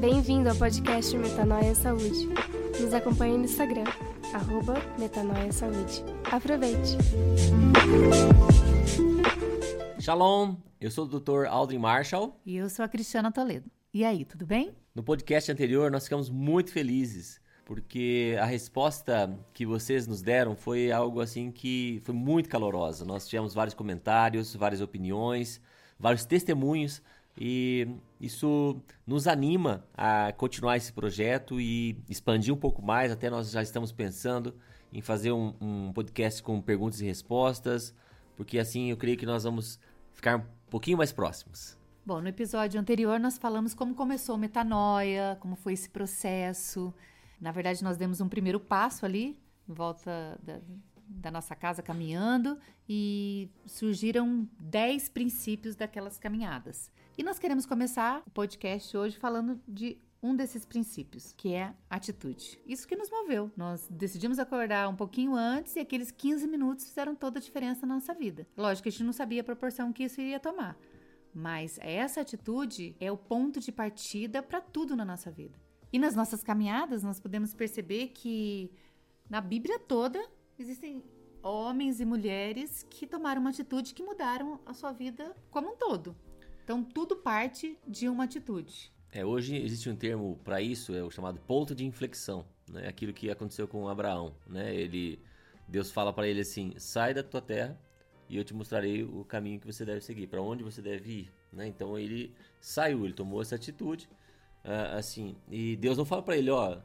Bem-vindo ao podcast Metanoia Saúde. Nos acompanhe no Instagram, arroba Metanoia Saúde. Aproveite! Shalom, eu sou o Dr. Aldrin Marshall. E eu sou a Cristiana Toledo. E aí, tudo bem? No podcast anterior nós ficamos muito felizes porque a resposta que vocês nos deram foi algo assim que foi muito calorosa. Nós tivemos vários comentários, várias opiniões, vários testemunhos e isso nos anima a continuar esse projeto e expandir um pouco mais. Até nós já estamos pensando em fazer um, um podcast com perguntas e respostas, porque assim eu creio que nós vamos ficar um pouquinho mais próximos. Bom, no episódio anterior nós falamos como começou a metanoia, como foi esse processo. Na verdade, nós demos um primeiro passo ali, em volta da, da nossa casa, caminhando, e surgiram 10 princípios daquelas caminhadas. E nós queremos começar o podcast hoje falando de um desses princípios, que é atitude. Isso que nos moveu. Nós decidimos acordar um pouquinho antes e aqueles 15 minutos fizeram toda a diferença na nossa vida. Lógico que a gente não sabia a proporção que isso iria tomar, mas essa atitude é o ponto de partida para tudo na nossa vida. E nas nossas caminhadas, nós podemos perceber que na Bíblia toda existem homens e mulheres que tomaram uma atitude que mudaram a sua vida como um todo. Então, tudo parte de uma atitude. É, hoje existe um termo para isso, é o chamado ponto de inflexão, né? Aquilo que aconteceu com Abraão, né? Ele Deus fala para ele assim: "Sai da tua terra e eu te mostrarei o caminho que você deve seguir, para onde você deve ir", né? Então ele saiu, ele tomou essa atitude uh, assim. E Deus não fala para ele, ó,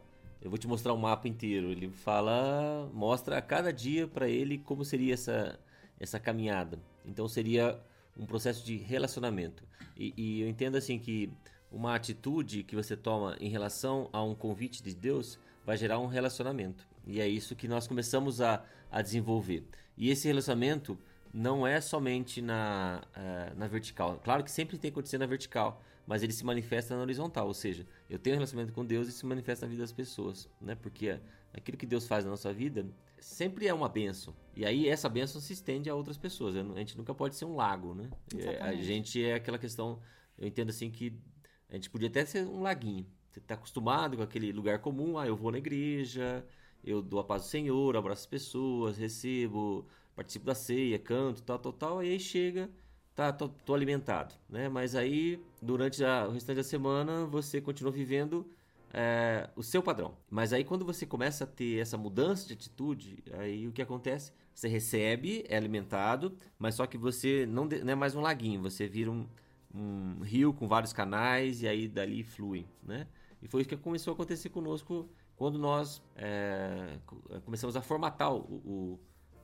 eu vou te mostrar o mapa inteiro. Ele fala, mostra a cada dia para ele como seria essa essa caminhada. Então seria um processo de relacionamento. E, e, eu entendo assim que uma atitude que você toma em relação a um convite de Deus vai gerar um relacionamento. E é isso que nós começamos a, a desenvolver. E esse relacionamento não é somente na, uh, na vertical. Claro que sempre tem que acontecer na vertical, mas ele se manifesta na horizontal, ou seja, eu tenho um relacionamento com Deus e se manifesta na vida das pessoas, né? Porque aquilo que Deus faz na nossa vida sempre é uma benção. E aí essa benção se estende a outras pessoas. A gente nunca pode ser um lago, né? É, a gente é aquela questão, eu entendo assim que a gente podia até ser um laguinho. Você está acostumado com aquele lugar comum, ah, eu vou na igreja, eu dou a paz do Senhor, abraço as pessoas, recebo, participo da ceia, canto, tal, tal, tal, e aí chega tá, tô, tô, alimentado, né? Mas aí, durante a, o restante da semana, você continua vivendo é, o seu padrão. Mas aí, quando você começa a ter essa mudança de atitude, aí o que acontece? Você recebe, é alimentado, mas só que você não, não é mais um laguinho, você vira um, um rio com vários canais e aí dali flui, né? E foi isso que começou a acontecer conosco quando nós é, começamos a formatar o, o,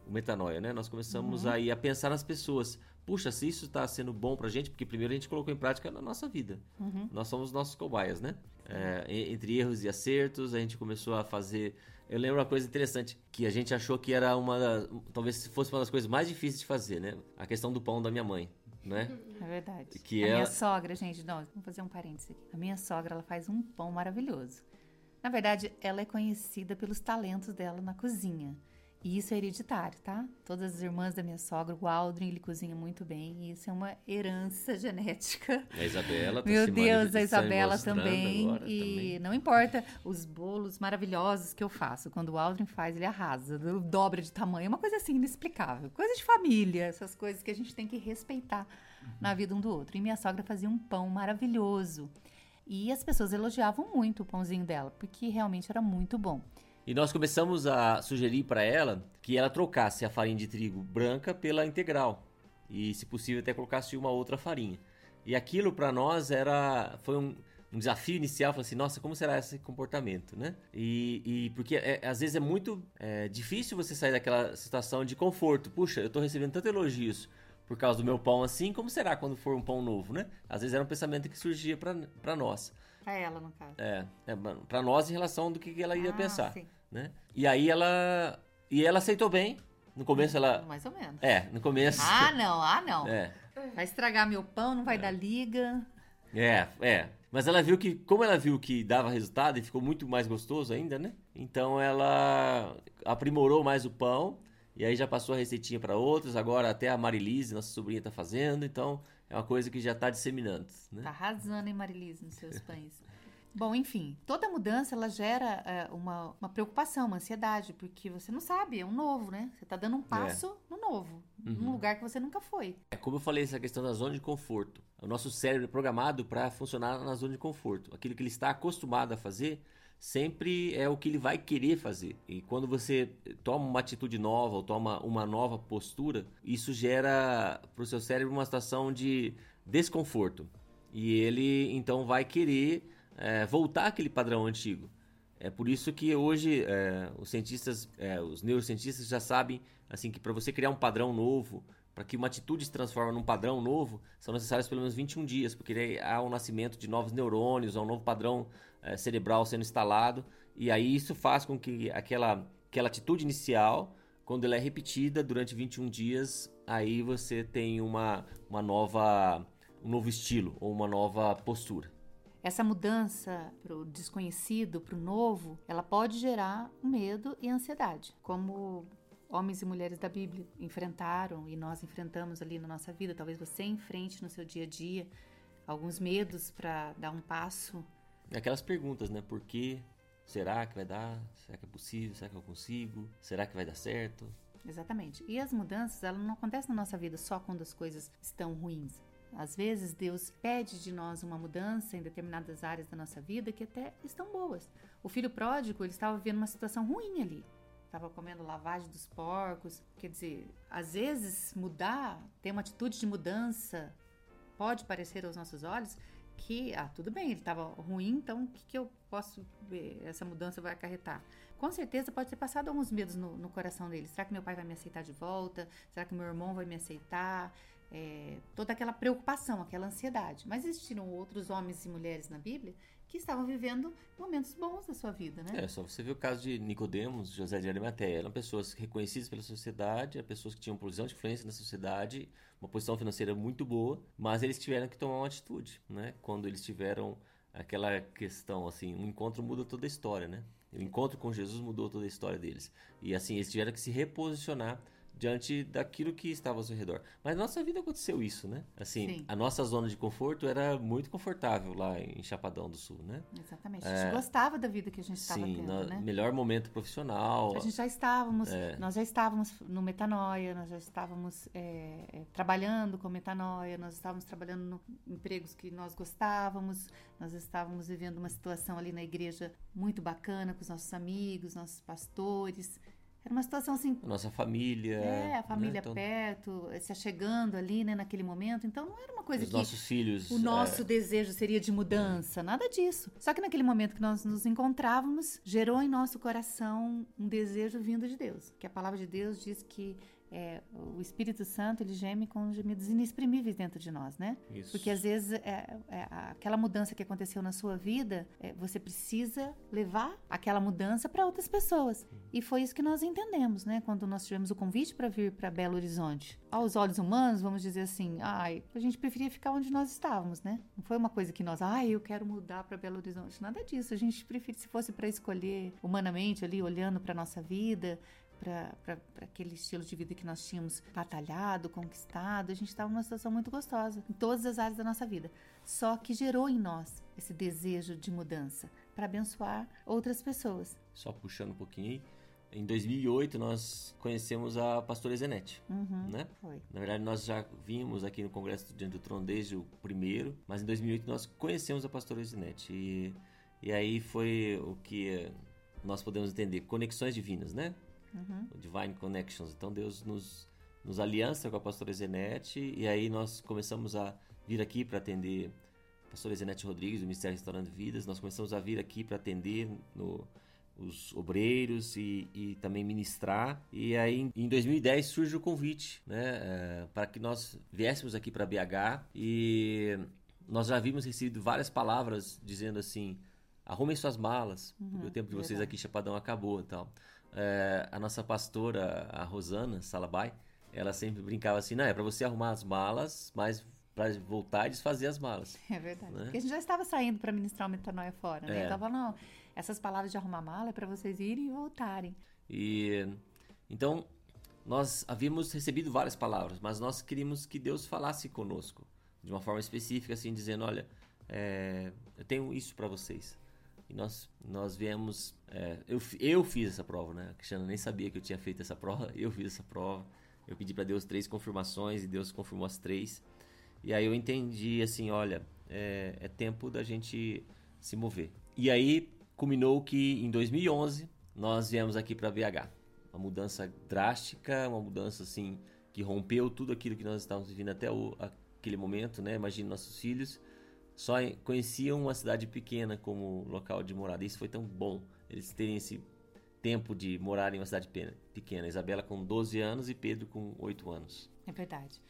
o metanoia, né? Nós começamos uhum. aí a pensar nas pessoas puxa, se isso está sendo bom para a gente, porque primeiro a gente colocou em prática na nossa vida. Uhum. Nós somos nossos cobaias, né? É, entre erros e acertos, a gente começou a fazer. Eu lembro uma coisa interessante que a gente achou que era uma, das, talvez fosse uma das coisas mais difíceis de fazer, né? A questão do pão da minha mãe, né? É verdade. Que a ela... minha sogra, gente, não, vamos fazer um parênteses aqui. A minha sogra, ela faz um pão maravilhoso. Na verdade, ela é conhecida pelos talentos dela na cozinha. E isso é hereditário, tá? Todas as irmãs da minha sogra, o Aldrin, ele cozinha muito bem. E isso é uma herança genética. A Isabela tá Meu Deus, a Isabela também. e também. não importa os bolos maravilhosos que eu faço. Quando o Aldrin faz, ele arrasa. Dobra de tamanho. É uma coisa assim, inexplicável. Coisa de família. Essas coisas que a gente tem que respeitar uhum. na vida um do outro. E minha sogra fazia um pão maravilhoso. E as pessoas elogiavam muito o pãozinho dela, porque realmente era muito bom. E nós começamos a sugerir para ela que ela trocasse a farinha de trigo branca pela integral e, se possível, até colocasse uma outra farinha. E aquilo para nós era foi um, um desafio inicial, falei assim, nossa, como será esse comportamento, né? E, e porque é, às vezes é muito é, difícil você sair daquela situação de conforto. Puxa, eu estou recebendo tantos elogios por causa do meu pão assim, como será quando for um pão novo, né? Às vezes era um pensamento que surgia para nós. Para ela, no caso. É, é para nós em relação do que, que ela ia ah, pensar. Sim né? E aí ela e ela aceitou bem. No começo ela mais ou menos. É, no começo. Ah, não, ah, não. É. Vai estragar meu pão, não vai é. dar liga. É, é. Mas ela viu que, como ela viu que dava resultado e ficou muito mais gostoso ainda, né? Então ela aprimorou mais o pão e aí já passou a receitinha para outros. Agora até a Marilise, nossa sobrinha, tá fazendo. Então é uma coisa que já está disseminando. Né? Tá arrasando, hein, Marilise, nos seus pães. Bom, enfim, toda mudança ela gera é, uma, uma preocupação, uma ansiedade, porque você não sabe, é um novo, né? Você está dando um passo é. no novo, uhum. num lugar que você nunca foi. É como eu falei, essa questão da zona de conforto. O nosso cérebro é programado para funcionar na zona de conforto. Aquilo que ele está acostumado a fazer sempre é o que ele vai querer fazer. E quando você toma uma atitude nova ou toma uma nova postura, isso gera para o seu cérebro uma situação de desconforto. E ele então vai querer é, voltar àquele padrão antigo. É por isso que hoje é, os cientistas, é, os neurocientistas já sabem assim que para você criar um padrão novo, para que uma atitude se transforme num padrão novo, são necessários pelo menos 21 dias, porque há um nascimento de novos neurônios, há um novo padrão é, cerebral sendo instalado, e aí isso faz com que aquela, aquela atitude inicial, quando ela é repetida durante 21 dias, aí você tem uma, uma nova, um novo estilo ou uma nova postura. Essa mudança para o desconhecido, para o novo, ela pode gerar medo e ansiedade, como homens e mulheres da Bíblia enfrentaram e nós enfrentamos ali na nossa vida. Talvez você enfrente no seu dia a dia alguns medos para dar um passo. Aquelas perguntas, né? Por quê? Será que vai dar? Será que é possível? Será que eu consigo? Será que vai dar certo? Exatamente. E as mudanças, elas não acontecem na nossa vida só quando as coisas estão ruins. Às vezes Deus pede de nós uma mudança em determinadas áreas da nossa vida que até estão boas. O filho pródigo, ele estava vivendo uma situação ruim ali. Estava comendo lavagem dos porcos. Quer dizer, às vezes mudar, ter uma atitude de mudança, pode parecer aos nossos olhos que, ah, tudo bem, ele estava ruim, então o que, que eu posso ver? Essa mudança vai acarretar. Com certeza pode ter passado alguns medos no, no coração dele. Será que meu pai vai me aceitar de volta? Será que meu irmão vai me aceitar? É, toda aquela preocupação, aquela ansiedade. Mas existiram outros homens e mulheres na Bíblia que estavam vivendo momentos bons da sua vida, né? É, só você vê o caso de Nicodemos, José de Arimateia. Eram pessoas reconhecidas pela sociedade, eram pessoas que tinham posição de influência na sociedade, uma posição financeira muito boa, mas eles tiveram que tomar uma atitude, né? Quando eles tiveram aquela questão, assim, um encontro muda toda a história, né? O encontro com Jesus mudou toda a história deles. E assim, eles tiveram que se reposicionar diante daquilo que estava ao seu redor. Mas na nossa vida aconteceu isso, né? Assim, Sim. a nossa zona de conforto era muito confortável lá em Chapadão do Sul, né? Exatamente. A gente é, gostava da vida que a gente estava tendo, no, né? melhor momento profissional. A gente já estávamos, é. nós já estávamos no Metanoia, nós já estávamos é, é trabalhando com Metanoia, nós estávamos trabalhando no empregos que nós gostávamos, nós estávamos vivendo uma situação ali na igreja muito bacana com os nossos amigos, nossos pastores. Era uma situação assim. A nossa família. É, a família né? então, perto, se achegando ali, né, naquele momento. Então não era uma coisa os que. nossos filhos. O nosso é... desejo seria de mudança, é. nada disso. Só que naquele momento que nós nos encontrávamos, gerou em nosso coração um desejo vindo de Deus. Que a palavra de Deus diz que é, o Espírito Santo ele geme com gemidos inexprimíveis dentro de nós, né? Isso. Porque às vezes é, é, aquela mudança que aconteceu na sua vida, é, você precisa levar aquela mudança para outras pessoas. Uhum. E foi isso que nós entendemos, né? Quando nós tivemos o convite para vir para Belo Horizonte. Aos olhos humanos, vamos dizer assim, ai, a gente preferia ficar onde nós estávamos, né? Não foi uma coisa que nós, ai, eu quero mudar para Belo Horizonte. Nada disso. A gente preferia, se fosse para escolher humanamente ali, olhando para nossa vida, para aquele estilo de vida que nós tínhamos batalhado, conquistado. A gente estava numa situação muito gostosa em todas as áreas da nossa vida. Só que gerou em nós esse desejo de mudança para abençoar outras pessoas. Só puxando um pouquinho aí. Em 2008 nós conhecemos a pastora Zenete, uhum, né? Foi. Na verdade nós já vimos aqui no Congresso do Diante do Trono desde o primeiro, mas em 2008 nós conhecemos a pastora Zenete e, e aí foi o que nós podemos entender, conexões divinas, né? Uhum. Divine Connections. Então Deus nos, nos aliança com a pastora Zenete e aí nós começamos a vir aqui para atender a pastora Zenete Rodrigues, do Ministério Restaurando Vidas. Nós começamos a vir aqui para atender no, os obreiros e, e, também ministrar. E aí em 2010 surge o convite né, é, para que nós viéssemos aqui para BH e nós já havíamos recebido várias palavras dizendo assim arrumem suas malas, uhum, porque o tempo de vocês verdade. aqui Chapadão acabou e tal é, a nossa pastora, a Rosana Salabai, ela sempre brincava assim, não, é para você arrumar as malas, mas para voltar e desfazer as malas. É verdade. Né? Porque a gente já estava saindo para ministrar o metanoia fora, né? É. Então, não, essas palavras de arrumar mala é para vocês irem e voltarem. E então nós havíamos recebido várias palavras, mas nós queríamos que Deus falasse conosco de uma forma específica, assim, dizendo, olha, é, eu tenho isso para vocês. E nós, nós viemos. É, eu, eu fiz essa prova, né? A Cristiana nem sabia que eu tinha feito essa prova. Eu fiz essa prova. Eu pedi para Deus três confirmações e Deus confirmou as três. E aí eu entendi assim: olha, é, é tempo da gente se mover. E aí culminou que em 2011 nós viemos aqui para BH. Uma mudança drástica, uma mudança assim que rompeu tudo aquilo que nós estávamos vivendo até o, aquele momento, né? Imagine nossos filhos só conheciam uma cidade pequena como local de morada. Isso foi tão bom, eles terem esse tempo de morar em uma cidade pequena. Isabela com 12 anos e Pedro com 8 anos. É verdade.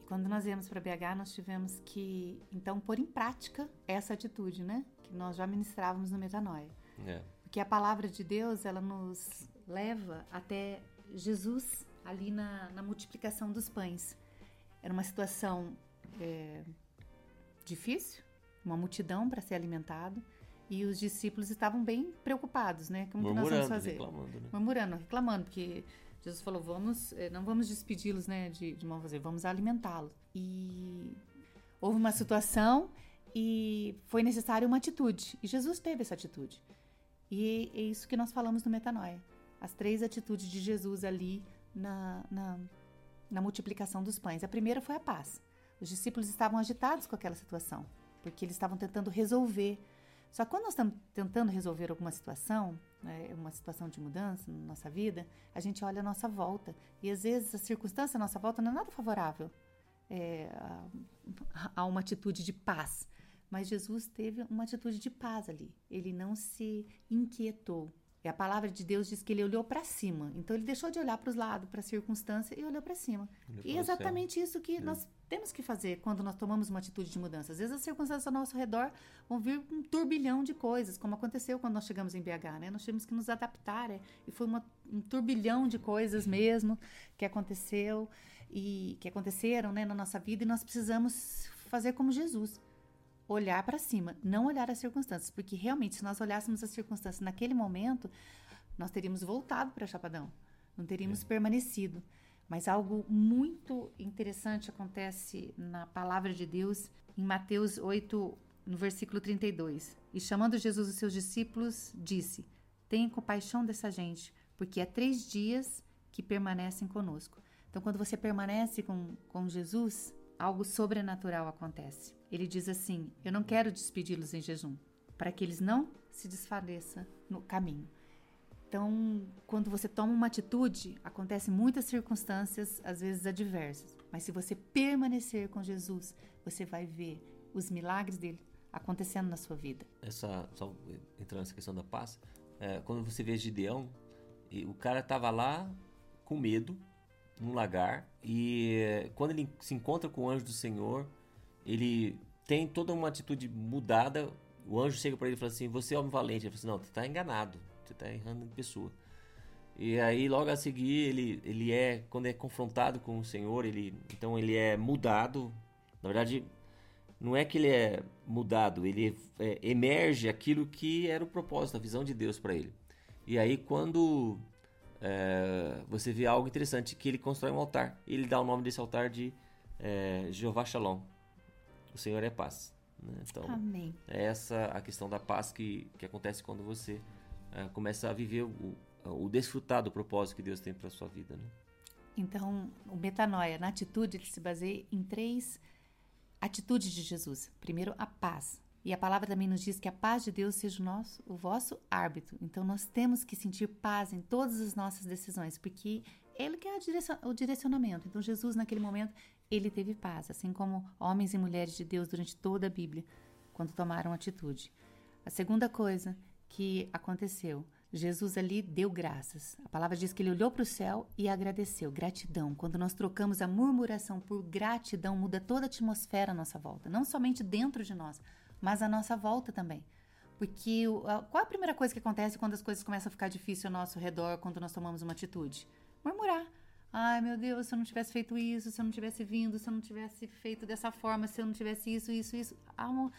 E quando nós viemos para BH, nós tivemos que, então, pôr em prática essa atitude, né? Que nós já ministrávamos no Metanoia. É. Porque a palavra de Deus, ela nos leva até Jesus ali na, na multiplicação dos pães. Era uma situação é, difícil, uma multidão para ser alimentado. E os discípulos estavam bem preocupados, né? Como que nós vamos fazer? Reclamando, né? Murmurando, reclamando, porque Jesus falou: vamos, eh, não vamos despedi-los, né? De, de mão fazer, vamos alimentá-los. E houve uma situação e foi necessária uma atitude. E Jesus teve essa atitude. E é isso que nós falamos no Metanoia. As três atitudes de Jesus ali na, na, na multiplicação dos pães. A primeira foi a paz. Os discípulos estavam agitados com aquela situação porque eles estavam tentando resolver. Só que quando nós estamos tentando resolver alguma situação, né, uma situação de mudança na nossa vida, a gente olha a nossa volta. E às vezes a circunstância à nossa volta não é nada favorável é, a, a uma atitude de paz. Mas Jesus teve uma atitude de paz ali. Ele não se inquietou. E a palavra de Deus diz que ele olhou para cima. Então ele deixou de olhar para os lados, para a circunstância e olhou para cima. E é exatamente isso que é. nós temos que fazer quando nós tomamos uma atitude de mudança. Às vezes as circunstâncias ao nosso redor vão vir um turbilhão de coisas, como aconteceu quando nós chegamos em BH, né? Nós tivemos que nos adaptar, é, e foi uma, um turbilhão de coisas mesmo que aconteceu e que aconteceram, né, na nossa vida e nós precisamos fazer como Jesus olhar para cima, não olhar as circunstâncias, porque realmente se nós olhássemos as circunstâncias naquele momento, nós teríamos voltado para Chapadão, não teríamos é. permanecido. Mas algo muito interessante acontece na palavra de Deus em Mateus 8, no versículo 32. E chamando Jesus os seus discípulos, disse: Tenha compaixão dessa gente, porque há três dias que permanecem conosco. Então, quando você permanece com, com Jesus, algo sobrenatural acontece. Ele diz assim: Eu não quero despedi-los em jejum, para que eles não se desfaleçam no caminho. Então, quando você toma uma atitude, acontecem muitas circunstâncias, às vezes adversas. Mas se você permanecer com Jesus, você vai ver os milagres dele acontecendo na sua vida. Essa, só entrando nessa questão da paz, é, quando você vê Gideão, o cara estava lá com medo, num lagar, e quando ele se encontra com o anjo do Senhor, ele tem toda uma atitude mudada. O anjo chega para ele e fala assim: Você é homem valente. Ele fala assim: Não, você está enganado. Você está errando em pessoa. E aí, logo a seguir, ele, ele é, quando é confrontado com o Senhor, ele então ele é mudado. Na verdade, não é que ele é mudado, ele é, emerge aquilo que era o propósito, a visão de Deus para ele. E aí, quando é, você vê algo interessante, que ele constrói um altar, ele dá o nome desse altar de é, Jeová Shalom, o Senhor é paz. Né? Então, Amém. é essa a questão da paz que, que acontece quando você uh, começa a viver o, o desfrutar do propósito que Deus tem para sua vida. Né? Então, o metanoia, na atitude, ele se baseia em três atitudes de Jesus. Primeiro, a paz. E a palavra também nos diz que a paz de Deus seja o, nosso, o vosso árbitro. Então, nós temos que sentir paz em todas as nossas decisões, porque Ele que é o direcionamento. Então, Jesus, naquele momento, ele teve paz, assim como homens e mulheres de Deus durante toda a Bíblia, quando tomaram atitude. A segunda coisa que aconteceu, Jesus ali deu graças. A palavra diz que ele olhou para o céu e agradeceu. Gratidão. Quando nós trocamos a murmuração por gratidão, muda toda a atmosfera à nossa volta. Não somente dentro de nós, mas à nossa volta também. Porque qual a primeira coisa que acontece quando as coisas começam a ficar difíceis ao nosso redor, quando nós tomamos uma atitude? Murmurar. Ai, meu Deus, se eu não tivesse feito isso, se eu não tivesse vindo, se eu não tivesse feito dessa forma, se eu não tivesse isso, isso, isso. Há uma,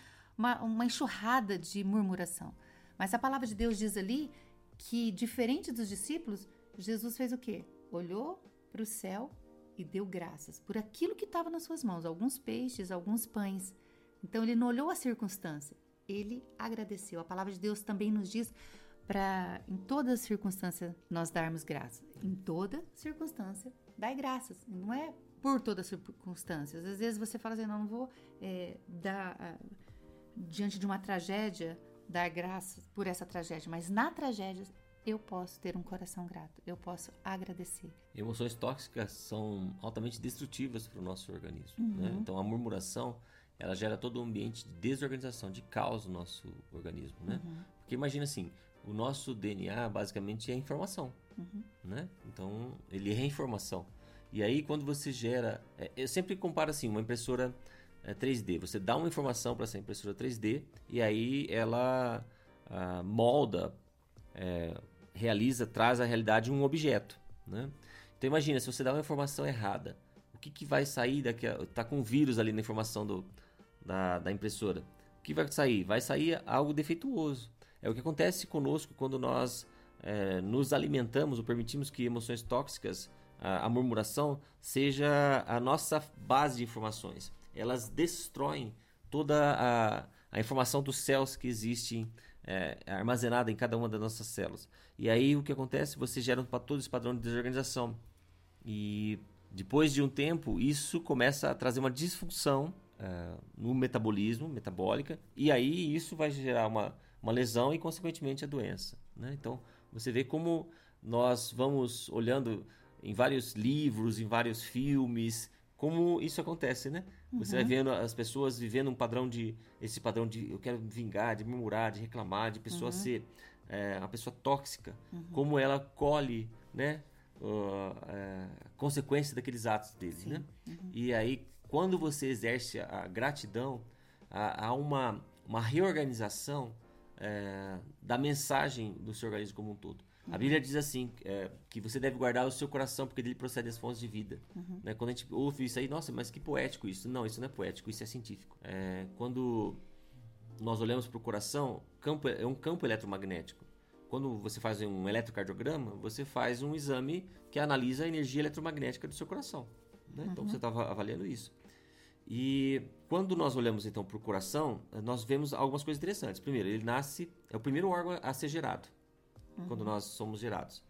uma enxurrada de murmuração. Mas a palavra de Deus diz ali que, diferente dos discípulos, Jesus fez o quê? Olhou para o céu e deu graças por aquilo que estava nas suas mãos, alguns peixes, alguns pães. Então ele não olhou a circunstância, ele agradeceu. A palavra de Deus também nos diz para em toda circunstância nós darmos graças. Em toda circunstância, dai graças. Não é por todas as circunstâncias. Às vezes você fala assim, não, não vou é, dar uh, diante de uma tragédia dar graças por essa tragédia, mas na tragédia eu posso ter um coração grato, eu posso agradecer. Emoções tóxicas são altamente destrutivas para o nosso organismo. Uhum. Né? Então a murmuração ela gera todo um ambiente de desorganização, de caos no nosso organismo. Né? Uhum. Porque imagina assim, o nosso DNA basicamente é informação. Uhum. Né? Então ele é informação. E aí quando você gera, é, eu sempre comparo assim, uma impressora é, 3D. Você dá uma informação para essa impressora 3D e aí ela ah, molda é, realiza, traz à realidade um objeto. Né? Então imagina, se você dá uma informação errada, o que, que vai sair daqui? Está com um vírus ali na informação do, da, da impressora. O que vai sair? Vai sair algo defeituoso. É o que acontece conosco quando nós é, nos alimentamos ou permitimos que emoções tóxicas, a, a murmuração, seja a nossa base de informações. Elas destroem toda a, a informação dos céus que existem é, armazenada em cada uma das nossas células. E aí o que acontece? Você gera todo esse padrão de desorganização. E depois de um tempo, isso começa a trazer uma disfunção é, no metabolismo, metabólica, e aí isso vai gerar uma, uma lesão e, consequentemente, a doença. Né? Então, você vê como nós vamos olhando em vários livros, em vários filmes, como isso acontece, né? Você vai uhum. vendo as pessoas vivendo um padrão de esse padrão de eu quero vingar, de murmurar, de reclamar, de pessoa uhum. ser é, uma pessoa tóxica, uhum. como ela colhe, né? Uh, é, consequências daqueles atos dele, Sim. né? Uhum. E aí quando você exerce a gratidão, há, há uma uma reorganização é, da mensagem do seu organismo como um todo. A Bíblia diz assim, é, que você deve guardar o seu coração, porque dele procede as fontes de vida. Uhum. Né? Quando a gente ouve isso aí, nossa, mas que poético isso. Não, isso não é poético, isso é científico. É, quando nós olhamos para o coração, campo, é um campo eletromagnético. Quando você faz um eletrocardiograma, você faz um exame que analisa a energia eletromagnética do seu coração. Né? Então Uhum. você está avaliando isso. E quando nós olhamos então para o coração, nós vemos algumas coisas interessantes. Primeiro, ele nasce, é o primeiro órgão a ser gerado quando nós somos gerados.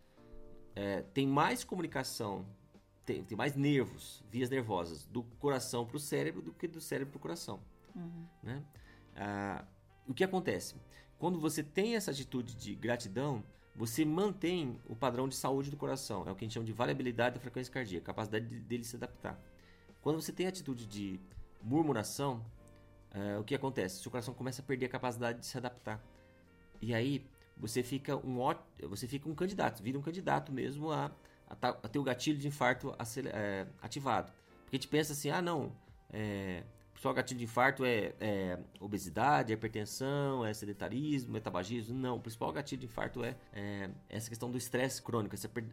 É, tem mais comunicação, tem, tem, mais nervos, vias nervosas, do coração para o cérebro do que do cérebro para o coração. Uhum. Né? Ah, o que acontece? Quando você tem essa atitude de gratidão, você mantém o padrão de saúde do coração. É o que a gente chama de variabilidade da frequência cardíaca, capacidade de, dele se adaptar. Quando você tem a atitude de murmuração, é, o que acontece? Seu coração começa a perder a capacidade de se adaptar. E aí você fica um você fica um candidato, vira um candidato mesmo a, a, a ter o gatilho de infarto é, ativado. Porque a gente pensa assim, ah não, é, só gatilho de infarto é, é, obesidade, é hipertensão, é sedentarismo, é tabagismo. Não, o principal gatilho de infarto é, é essa questão do estresse crônico, essa per,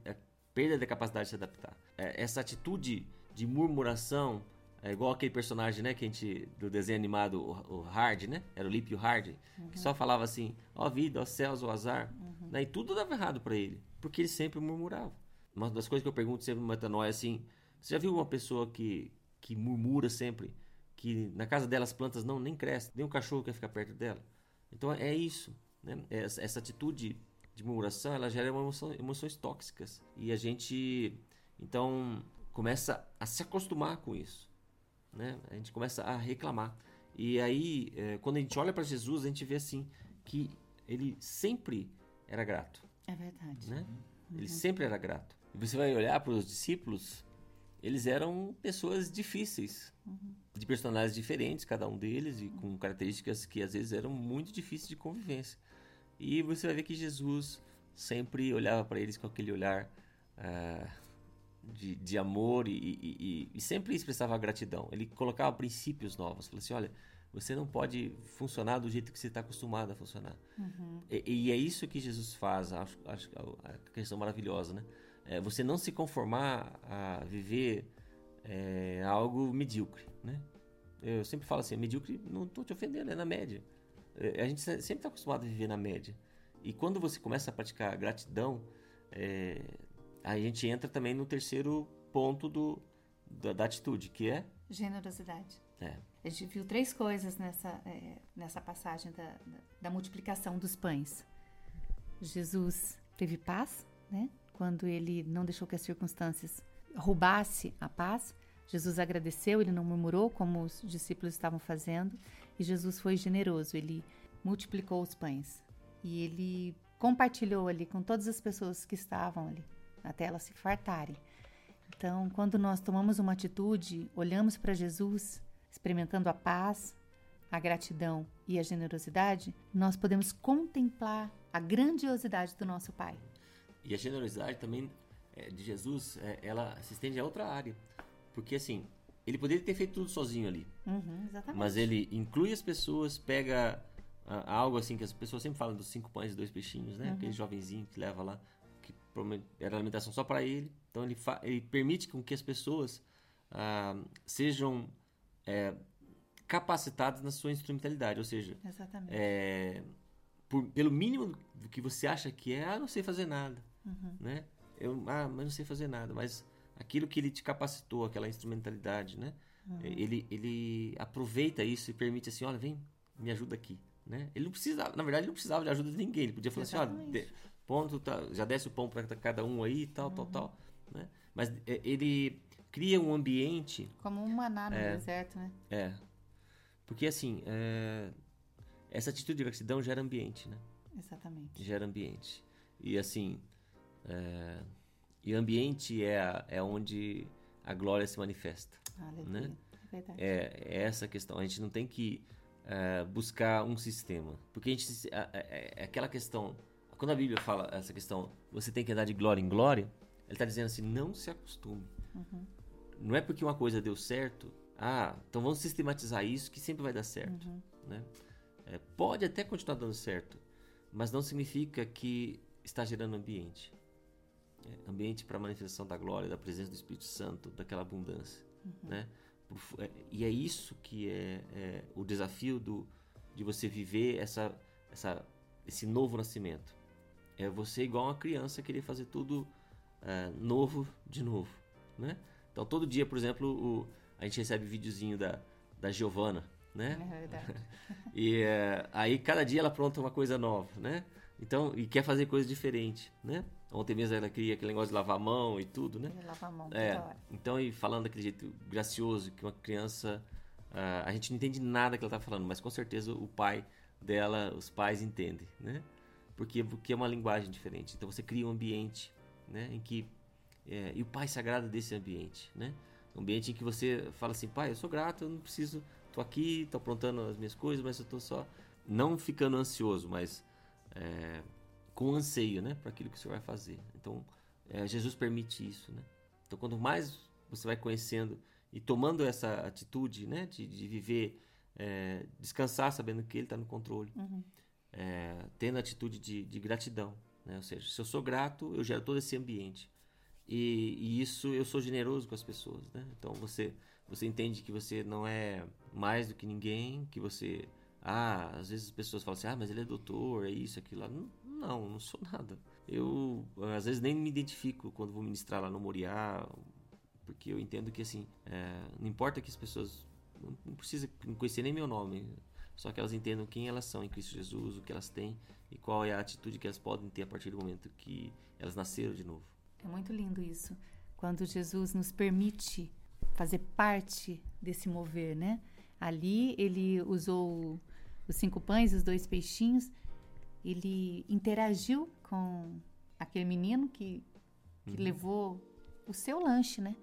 perda da capacidade de se adaptar. É, essa atitude de murmuração, é igual aquele personagem, né, que a gente, do desenho animado, o, o Hard, né? Era o Lip e o Hard, uhum. que só falava assim, ó vida, ó céus, ó azar. Uhum. Né? E tudo dava errado para ele, porque ele sempre murmurava. Uma das coisas que eu pergunto sempre no Metanoia é assim, você já viu uma pessoa que, que murmura sempre, que na casa dela as plantas não nem crescem, nem um cachorro quer ficar perto dela? Então é isso, né? Essa, essa atitude de murmuração, ela gera emoção, emoções tóxicas. E a gente, então, começa a se acostumar com isso né? A gente começa a reclamar. E aí, é, quando a gente olha para Jesus, a gente vê assim que ele sempre era grato. É verdade. Né? Uhum. Ele sempre era grato. E você vai olhar para os discípulos, eles eram pessoas difíceis, uhum. de personalidades diferentes, cada um deles, e com características que às vezes eram muito difíceis de convivência. E você vai ver que Jesus sempre olhava para eles com aquele olhar. Uh, de, de amor e, e, e, sempre expressava gratidão. Ele colocava princípios novos. Falou assim: olha, você não pode funcionar do jeito que você está acostumado a funcionar. Uhum. E, e, é isso que Jesus faz. Acho, acho a questão maravilhosa, né? É você não se conformar a viver é, algo medíocre, né? Eu sempre falo assim: medíocre, não estou te ofendendo, é na média. É, a gente sempre está acostumado a viver na média. E quando você começa a praticar gratidão, é, a gente entra também no terceiro ponto do, da, da atitude, que é Generosidade. é, A gente viu três coisas nessa, é, nessa passagem da, da, da multiplicação dos pães. Jesus teve paz, né? Quando ele não deixou que as circunstâncias roubasse a paz. Jesus agradeceu, ele não murmurou como os discípulos estavam fazendo. E Jesus foi generoso, ele multiplicou os pães. E ele compartilhou ali com todas as pessoas que estavam ali, até elas se fartarem. Então, quando nós tomamos uma atitude, olhamos para Jesus, experimentando a paz, a gratidão e a generosidade, nós podemos contemplar a grandiosidade do nosso Pai. E a generosidade também é, de Jesus, é, ela se estende a outra área. Porque assim, ele poderia ter feito tudo sozinho ali. Uhum. Mas ele inclui as pessoas, pega ah, algo assim que as pessoas sempre falam dos cinco pães e dois peixinhos, né? Aquele jovenzinho que leva lá, era alimentação só para ele. Então ele, ele permite com que as pessoas ah, sejam é, capacitadas na sua instrumentalidade. Ou seja, Exatamente. é, por- pelo mínimo do que você acha que é, ah, não sei fazer nada, né? Eu, ah, mas não sei fazer nada, mas aquilo que ele te capacitou, aquela instrumentalidade, né? É, Ele, ele aproveita isso e permite assim, olha, vem, me ajuda aqui, né? Ele não precisava, na verdade, ele não precisava de ajuda de ninguém, ele podia falar assim, olha, Exatamente. Ponto, tá, já desce o pão para cada um aí, tal, tal, tal, né? Mas é, ele cria um ambiente Como um maná no É. deserto, né? é. Porque assim, é, essa atitude de gratidão gera ambiente, né? Exatamente. Gera ambiente. E assim, é, e ambiente é, é onde a glória se manifesta. Aleluia. Né? É verdade. É, é essa a questão. A gente não tem que é, buscar um sistema. Porque a gente. aquela questão. Quando a Bíblia fala essa questão, você tem que andar de glória em glória, ele está dizendo assim: não se acostume. Não é porque uma coisa deu certo, ah, então vamos sistematizar isso que sempre vai dar certo. Né? É, pode até continuar dando certo, mas não significa que está gerando ambiente. É, ambiente para a manifestação da glória, da presença do Espírito Santo, daquela abundância. Né? Por fu- é, e é isso que é, é o desafio do, de você viver essa, essa, esse novo nascimento. É você, igual uma criança, querer fazer tudo é, novo de novo. Né? Então, todo dia, por exemplo, o- a gente recebe videozinho da, da Giovana, né? É verdade. E é, aí cada dia ela apronta uma coisa nova, né? Então, e quer fazer coisa diferente, né? Ontem mesmo ela queria aquele negócio de lavar a mão e tudo, né? Ele lava a mão É, toda hora. então, e falando daquele jeito gracioso, que uma criança. ah, a gente não entende nada que ela tá falando, mas com certeza o pai dela, os pais entendem, né? Porque, porque é uma linguagem diferente. Então você cria um ambiente, né? Em que. é, e o pai se agrada desse ambiente, né? Um ambiente em que você fala assim, pai, eu sou grato, eu não preciso. tô aqui, tô aprontando as minhas coisas, mas eu tô só. Não ficando ansioso, mas. é, com anseio, né? Para aquilo que o senhor vai fazer. Então, é, Jesus permite isso, né? Então, quanto mais você vai conhecendo e tomando essa atitude, né, de, de viver, é, descansar sabendo que Ele está no controle, é, tendo atitude de, de gratidão, né? Ou seja, se eu sou grato, eu gero todo esse ambiente e, e isso eu sou generoso com as pessoas, né? Então você você entende que você não é mais do que ninguém, que você ah, às vezes as pessoas falam assim, ah, mas ele é doutor, é isso, aquilo lá. Não, não, não sou nada. Eu, às vezes, nem me identifico quando vou ministrar lá no Moriá, porque eu entendo que, assim, é, não importa que as pessoas não, não precisa conhecer nem meu nome, só que elas entendam quem elas são em Cristo Jesus, o que elas têm e qual é a atitude que elas podem ter a partir do momento que elas nasceram de novo. É muito lindo isso. Quando Jesus nos permite fazer parte desse mover, né? Ali ele usou os cinco pães e os dois peixinhos. Ele interagiu com aquele menino que, que levou o seu lanche, né?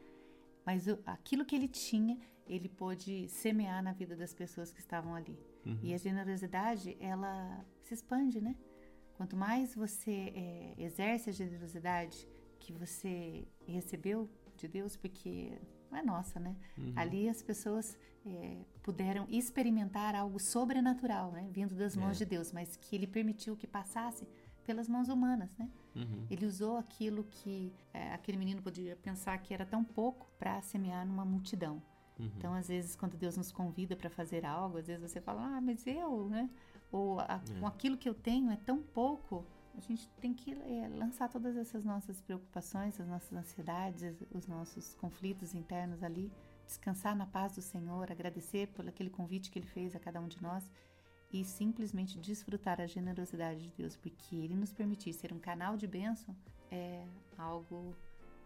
Mas o- aquilo que ele tinha, ele pôde semear na vida das pessoas que estavam ali. E a generosidade, ela se expande, né? Quanto mais você é, exerce a generosidade que você recebeu de Deus, porque não é nossa, né? Ali as pessoas é, puderam experimentar algo sobrenatural, né? Vindo das mãos de Deus, mas que Ele permitiu que passasse pelas mãos humanas, né? Ele usou aquilo que é, aquele menino podia pensar que era tão pouco para semear numa multidão. Então, às vezes, quando Deus nos convida para fazer algo, às vezes você fala, ah, mas eu, né? Ou a- com aquilo que eu tenho é tão pouco a gente tem que é, lançar todas essas nossas preocupações, as nossas ansiedades, os nossos conflitos internos ali, descansar na paz do Senhor, agradecer por aquele convite que Ele fez a cada um de nós e simplesmente desfrutar a generosidade de Deus, porque Ele nos permitir ser um canal de bênção é algo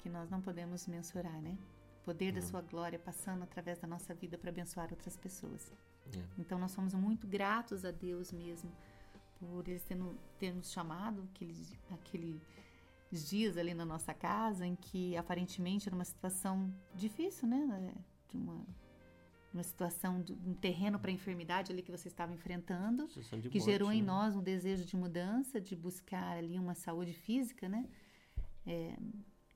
que nós não podemos mensurar, né? Poder da Sua glória passando através da nossa vida para abençoar outras pessoas. É. Então nós somos muito gratos a Deus mesmo por eles ter, ter nos chamado aqueles, aqueles dias ali na nossa casa em que aparentemente era uma situação difícil, né? De uma, uma situação, de um terreno para enfermidade ali que você estava enfrentando, que morte, gerou em né? nós um desejo de mudança, de buscar ali uma saúde física, né? É,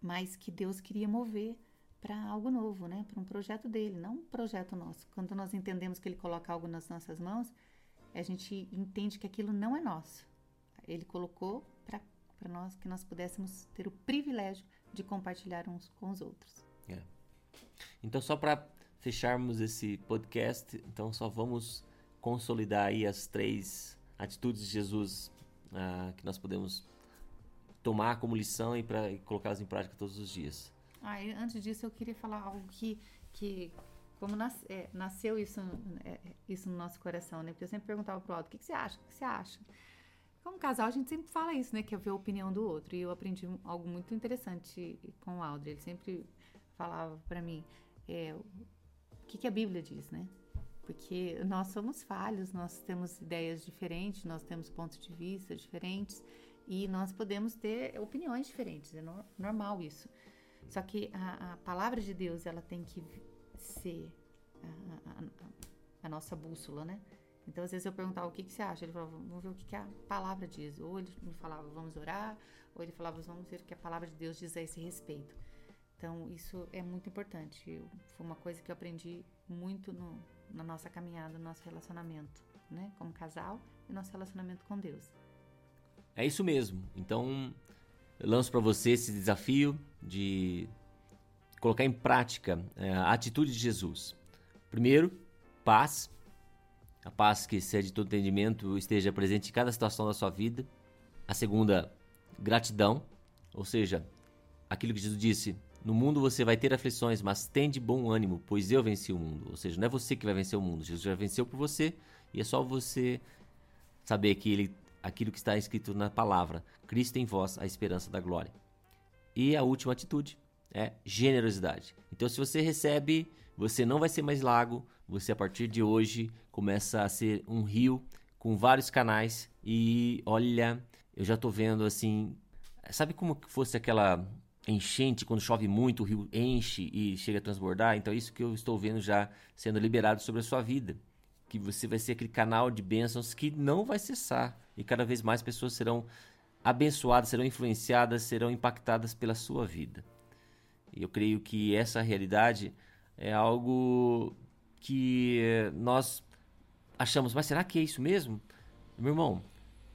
mas que Deus queria mover para algo novo, né? Para um projeto dele, não um projeto nosso. Quando nós entendemos que ele coloca algo nas nossas mãos, a gente entende que aquilo não é nosso. Ele colocou para nós que nós pudéssemos ter o privilégio de compartilhar uns com os outros. Então, só para fecharmos esse podcast, então só vamos consolidar aí as três atitudes de Jesus ah, que nós podemos tomar como lição e para colocá-las em prática todos os dias. Ah, antes disso eu queria falar algo que, que como nas- é, nasceu isso, é, isso no nosso coração, né? Porque eu sempre perguntava pro Aldo, o que, que você acha? O que você acha? Como casal, a gente sempre fala isso, né? Que é ver a opinião do outro. E eu aprendi algo muito interessante com o Aldo. Ele sempre falava pra mim é, o que, que a Bíblia diz, né? Porque nós somos falhos, nós temos ideias diferentes, nós temos pontos de vista diferentes e nós podemos ter opiniões diferentes. É nor- normal isso. Só que a, a palavra de Deus, ela tem que ser a, a- a- nossa bússola, né? Então, às vezes eu perguntava o que, que você acha, ele falava, vamos ver o que, que a palavra diz. Ou ele me falava, vamos orar, ou ele falava, vamos ver o que a palavra de Deus diz a esse respeito. Então, isso é muito importante. Eu- foi uma coisa que eu aprendi muito no, na nossa caminhada, no nosso relacionamento, né? Como casal e nosso relacionamento com Deus. É isso mesmo. Então, eu lanço para você esse desafio de colocar em prática é, a atitude de Jesus. Primeiro, paz. A paz que excede todo entendimento esteja presente em cada situação da sua vida. A segunda, gratidão. Ou seja, aquilo que Jesus disse: No mundo você vai ter aflições, mas tem de bom ânimo, pois eu venci o mundo. Ou seja, não é você que vai vencer o mundo, Jesus já venceu por você e é só você saber que ele, aquilo que está escrito na palavra: Cristo em vós, a esperança da glória. E a última atitude é generosidade. Então, se você recebe, você não vai ser mais lago, você a partir de hoje começa a ser um rio com vários canais e olha, eu já tô vendo assim, sabe como que fosse aquela enchente quando chove muito, o rio enche e chega a transbordar? Então, é isso que eu estou vendo já sendo liberado sobre a sua vida que você vai ser aquele canal de bênçãos que não vai cessar e cada vez mais pessoas serão abençoadas, serão influenciadas, serão impactadas pela sua vida. E eu creio que essa realidade é algo que nós achamos, mas será que é isso mesmo? Meu irmão,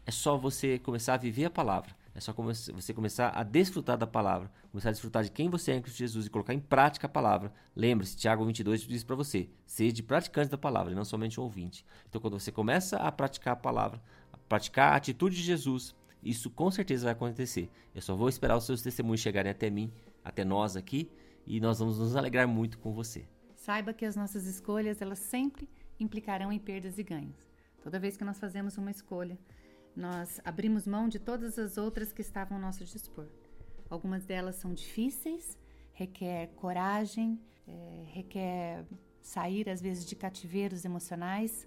é só você começar a viver a palavra. É só você começar a desfrutar da palavra, começar a desfrutar de quem você é em Cristo Jesus e colocar em prática a palavra. Lembre-se, Tiago 22 diz para você: seja praticante da palavra e não somente um ouvinte. Então, quando você começa a praticar a palavra, a praticar a atitude de Jesus, isso com certeza vai acontecer. Eu só vou esperar os seus testemunhos chegarem até mim, até nós aqui, e nós vamos nos alegrar muito com você. Saiba que as nossas escolhas, elas sempre implicarão em perdas e ganhos. Toda vez que nós fazemos uma escolha, nós abrimos mão de todas as outras que estavam ao nosso dispor. Algumas delas são difíceis, requer coragem, eh, requer sair às vezes de cativeiros emocionais,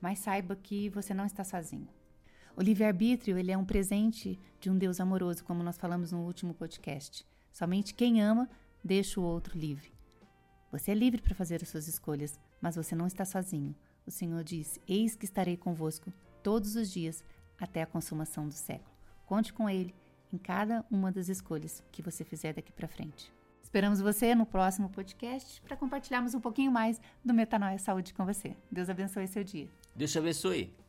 mas saiba que você não está sozinho. O livre-arbítrio ele é um presente de um Deus amoroso, como nós falamos no último podcast. Somente quem ama deixa o outro livre. Você é livre para fazer as suas escolhas, mas você não está sozinho. O Senhor diz: Eis que estarei convosco todos os dias até a consumação do século. Conte com Ele em cada uma das escolhas que você fizer daqui para frente. Esperamos você no próximo podcast para compartilharmos um pouquinho mais do Metanoia Saúde com você. Deus abençoe seu dia. Deus te abençoe.